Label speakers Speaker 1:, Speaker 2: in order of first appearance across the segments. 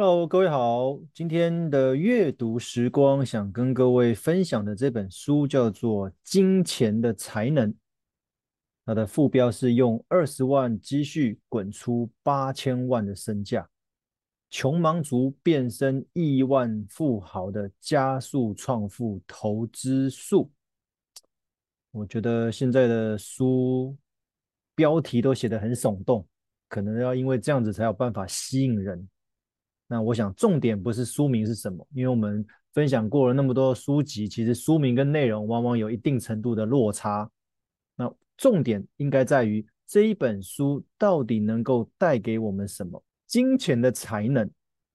Speaker 1: Hello，各位好。今天的阅读时光，想跟各位分享的这本书叫做《金钱的才能》，它的副标是用二十万积蓄滚出八千万的身价，穷忙族变身亿万富豪的加速创富投资术。我觉得现在的书标题都写得很耸动，可能要因为这样子才有办法吸引人。那我想重点不是书名是什么，因为我们分享过了那么多书籍，其实书名跟内容往往有一定程度的落差。那重点应该在于这一本书到底能够带给我们什么？金钱的才能，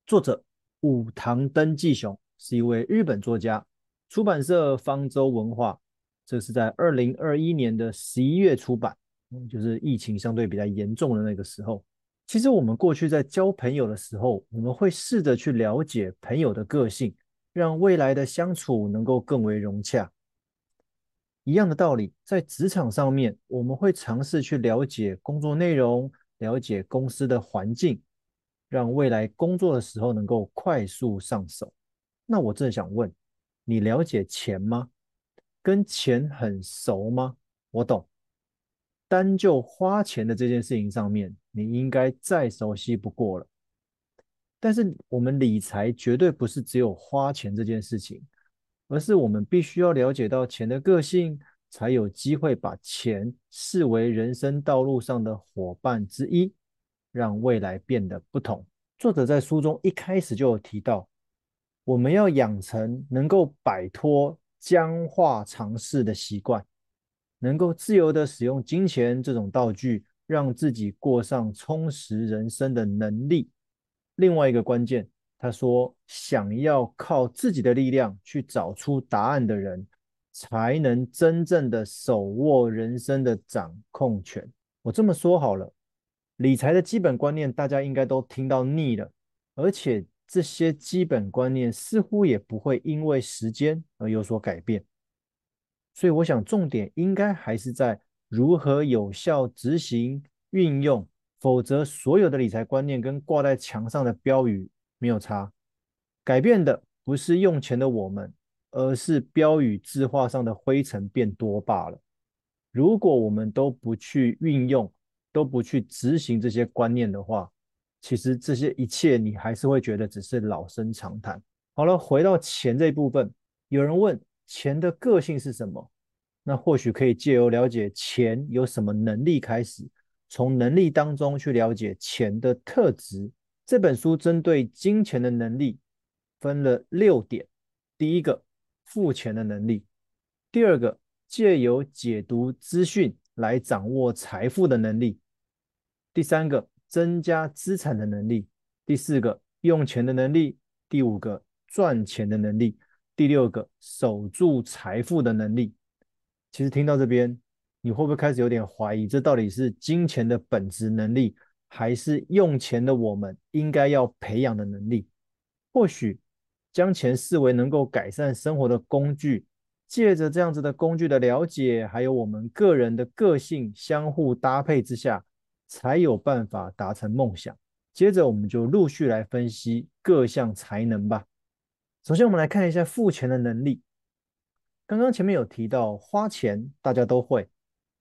Speaker 1: 作者武堂登纪雄是一位日本作家，出版社方舟文化。这是在二零二一年的十一月出版，就是疫情相对比较严重的那个时候。其实我们过去在交朋友的时候，我们会试着去了解朋友的个性，让未来的相处能够更为融洽。一样的道理，在职场上面，我们会尝试去了解工作内容，了解公司的环境，让未来工作的时候能够快速上手。那我正想问，你了解钱吗？跟钱很熟吗？我懂，单就花钱的这件事情上面，你应该再熟悉不过了。但是我们理财绝对不是只有花钱这件事情，而是我们必须要了解到钱的个性，才有机会把钱视为人生道路上的伙伴之一，让未来变得不同。作者在书中一开始就有提到，我们要养成能够摆脱。僵化尝试的习惯，能够自由地使用金钱这种道具，让自己过上充实人生的能力。另外一个关键，他说，想要靠自己的力量去找出答案的人，才能真正的手握人生的掌控权。我这么说好了，理财的基本观念大家应该都听到腻了，而且。这些基本观念似乎也不会因为时间而有所改变，所以我想重点应该还是在如何有效执行运用，否则所有的理财观念跟挂在墙上的标语没有差，改变的不是用钱的我们，而是标语字画上的灰尘变多罢了。如果我们都不去运用，都不去执行这些观念的话，其实这些一切，你还是会觉得只是老生常谈。好了，回到钱这一部分，有人问钱的个性是什么？那或许可以借由了解钱有什么能力开始，从能力当中去了解钱的特质。这本书针对金钱的能力分了六点：第一个，付钱的能力；第二个，借由解读资讯来掌握财富的能力；第三个。增加资产的能力，第四个用钱的能力，第五个赚钱的能力，第六个守住财富的能力。其实听到这边，你会不会开始有点怀疑，这到底是金钱的本质能力，还是用钱的我们应该要培养的能力？或许将钱视为能够改善生活的工具，借着这样子的工具的了解，还有我们个人的个性相互搭配之下。才有办法达成梦想。接着，我们就陆续来分析各项才能吧。首先，我们来看一下付钱的能力。刚刚前面有提到，花钱大家都会，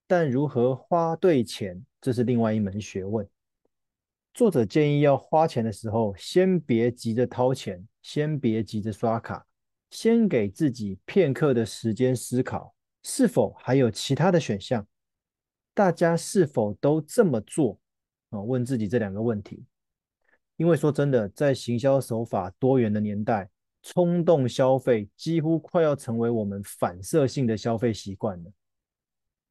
Speaker 1: 但如何花对钱，这是另外一门学问。作者建议要花钱的时候，先别急着掏钱，先别急着刷卡，先给自己片刻的时间思考，是否还有其他的选项。大家是否都这么做？啊，问自己这两个问题。因为说真的，在行销手法多元的年代，冲动消费几乎快要成为我们反射性的消费习惯了。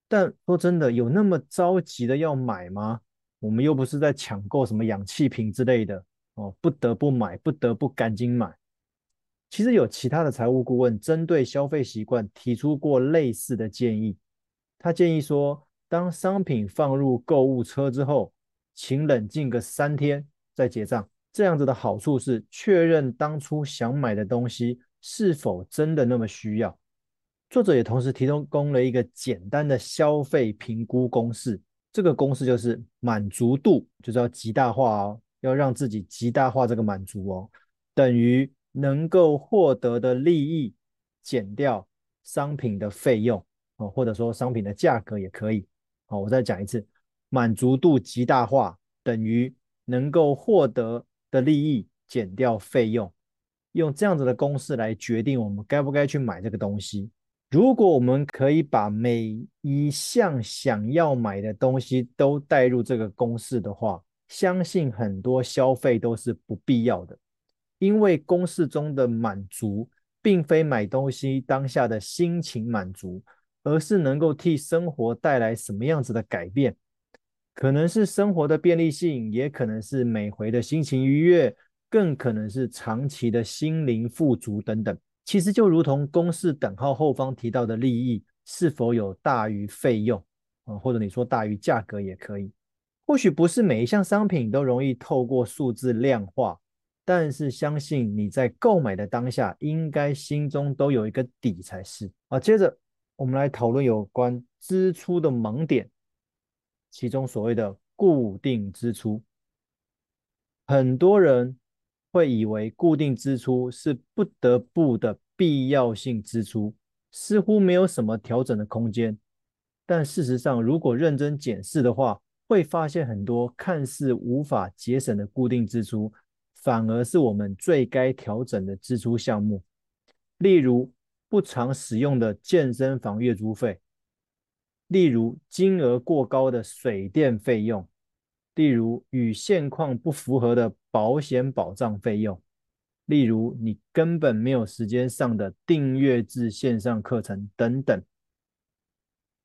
Speaker 1: 但说真的，有那么着急的要买吗？我们又不是在抢购什么氧气瓶之类的哦，不得不买，不得不赶紧买。其实有其他的财务顾问针对消费习惯提出过类似的建议，他建议说，当商品放入购物车之后，请冷静个三天再结账。这样子的好处是确认当初想买的东西是否真的那么需要。作者也同时提供了一个简单的消费评估公式，这个公式就是满足度就是要极大化哦，要让自己极大化这个满足哦，等于能够获得的利益减掉商品的费用哦，或者说商品的价格也可以。好，我再讲一次，满足度极大化等于能够获得的利益减掉费用，用这样子的公式来决定我们该不该去买这个东西。如果我们可以把每一项想要买的东西都带入这个公式的话，相信很多消费都是不必要的，因为公式中的满足，并非买东西当下的心情满足，而是能够替生活带来什么样子的改变，可能是生活的便利性，也可能是每回的心情愉悦，更可能是长期的心灵富足等等。其实就如同公式等号后方提到的利益是否有大于费用啊，或者你说大于价格也可以。或许不是每一项商品都容易透过数字量化，但是相信你在购买的当下，应该心中都有一个底才是啊。接着我们来讨论有关支出的盲点，其中所谓的固定支出，很多人。会以为固定支出是不得不的必要性支出，似乎没有什么调整的空间。但事实上，如果认真检视的话，会发现很多看似无法节省的固定支出，反而是我们最该调整的支出项目。例如，不常使用的健身房月租费；例如，金额过高的水电费用。例如与现况不符合的保险保障费用，例如你根本没有时间上的订阅制线上课程等等。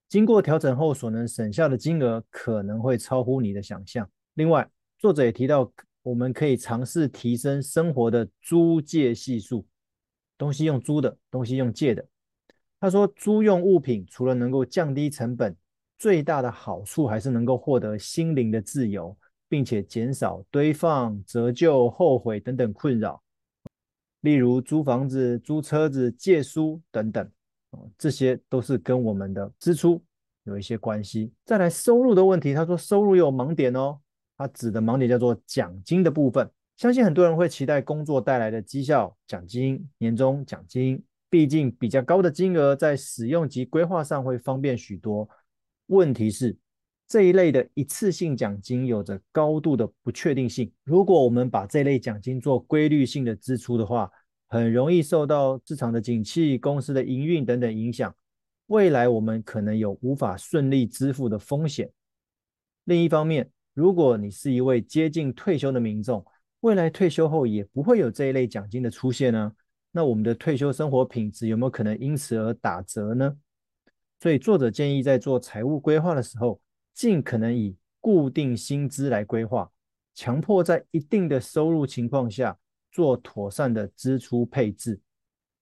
Speaker 1: 经过调整后所能省下的金额可能会超乎你的想象。另外，作者也提到，我们可以尝试提升生活的租借系数，东西用租的，东西用借的。他说，租用物品除了能够降低成本。最大的好处还是能够获得心灵的自由，并且减少堆放、折旧、后悔等等困扰。例如租房子、租车子、借书等等，这些都是跟我们的支出有一些关系。再来收入的问题，他说收入有盲点哦，他指的盲点叫做奖金的部分。相信很多人会期待工作带来的绩效奖金、年终奖金，毕竟比较高的金额在使用及规划上会方便许多。问题是，这一类的一次性奖金有着高度的不确定性。如果我们把这类奖金做规律性的支出的话，很容易受到市场的景气、公司的营运等等影响。未来我们可能有无法顺利支付的风险。另一方面，如果你是一位接近退休的民众，未来退休后也不会有这一类奖金的出现呢？那我们的退休生活品质有没有可能因此而打折呢？所以，作者建议在做财务规划的时候，尽可能以固定薪资来规划，强迫在一定的收入情况下做妥善的支出配置。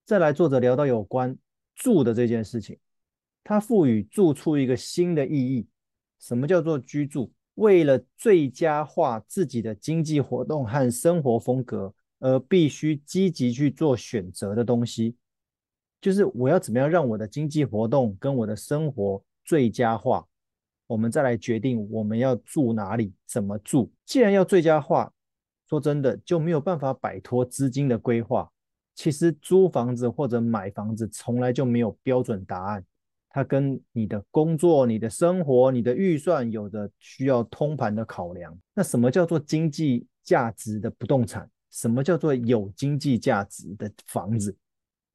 Speaker 1: 再来，作者聊到有关住的这件事情，他赋予住处一个新的意义。什么叫做居住？为了最佳化自己的经济活动和生活风格，而必须积极去做选择的东西。就是我要怎么样让我的经济活动跟我的生活最佳化，我们再来决定我们要住哪里，怎么住。既然要最佳化，说真的就没有办法摆脱资金的规划。其实租房子或者买房子从来就没有标准答案，它跟你的工作、你的生活、你的预算有着需要通盘的考量。那什么叫做经济价值的不动产？什么叫做有经济价值的房子？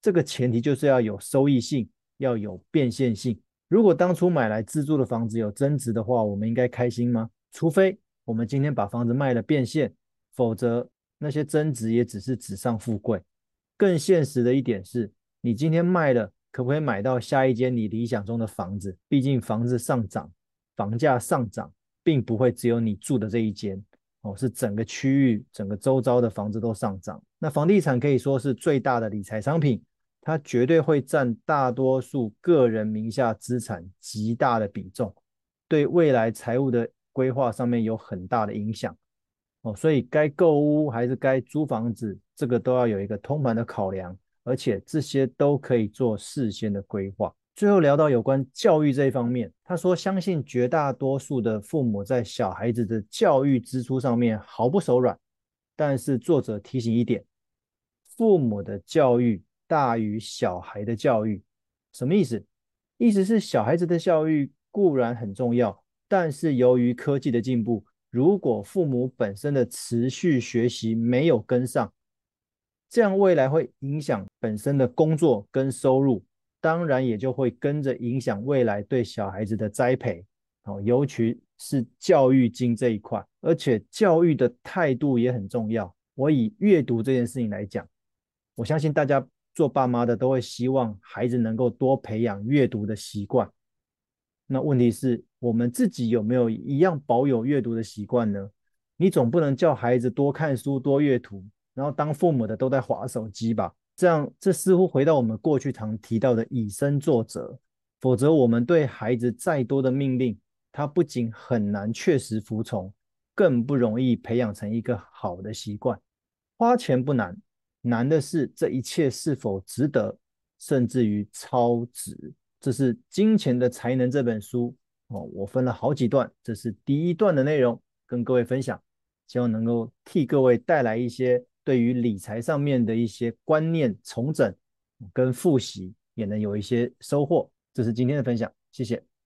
Speaker 1: 这个前提就是要有收益性，要有变现性。如果当初买来自住的房子有增值的话，我们应该开心吗？除非我们今天把房子卖了变现，否则那些增值也只是纸上富贵。更现实的一点是，你今天卖了，可不可以买到下一间你理想中的房子？毕竟房子上涨，房价上涨，并不会只有你住的这一间。哦，是整个区域、整个周遭的房子都上涨。那房地产可以说是最大的理财商品。它绝对会占大多数个人名下资产极大的比重，对未来财务的规划上面有很大的影响哦。所以该购屋还是该租房子，这个都要有一个通盘的考量，而且这些都可以做事先的规划。最后聊到有关教育这一方面，他说相信绝大多数的父母在小孩子的教育支出上面毫不手软，但是作者提醒一点，父母的教育大于小孩的教育，什么意思？意思是小孩子的教育固然很重要，但是由于科技的进步，如果父母本身的持续学习没有跟上，这样未来会影响本身的工作跟收入，当然也就会跟着影响未来对小孩子的栽培，哦，尤其是教育金这一块，而且教育的态度也很重要。我以阅读这件事情来讲，我相信大家做爸妈的都会希望孩子能够多培养阅读的习惯。那问题是，我们自己有没有一样保有阅读的习惯呢？你总不能叫孩子多看书、多阅读。然后当父母的都在划手机吧，这样这似乎回到我们过去常提到的以身作则。否则，我们对孩子再多的命令，他不仅很难确实服从，更不容易培养成一个好的习惯。花钱不难，难的是这一切是否值得，甚至于超值。这是《金钱的才能》这本书哦，我分了好几段，这是第一段的内容，跟各位分享，希望能够替各位带来一些。对于理财上面的一些观念重整跟复习，也能有一些收获。这是今天的分享，谢谢。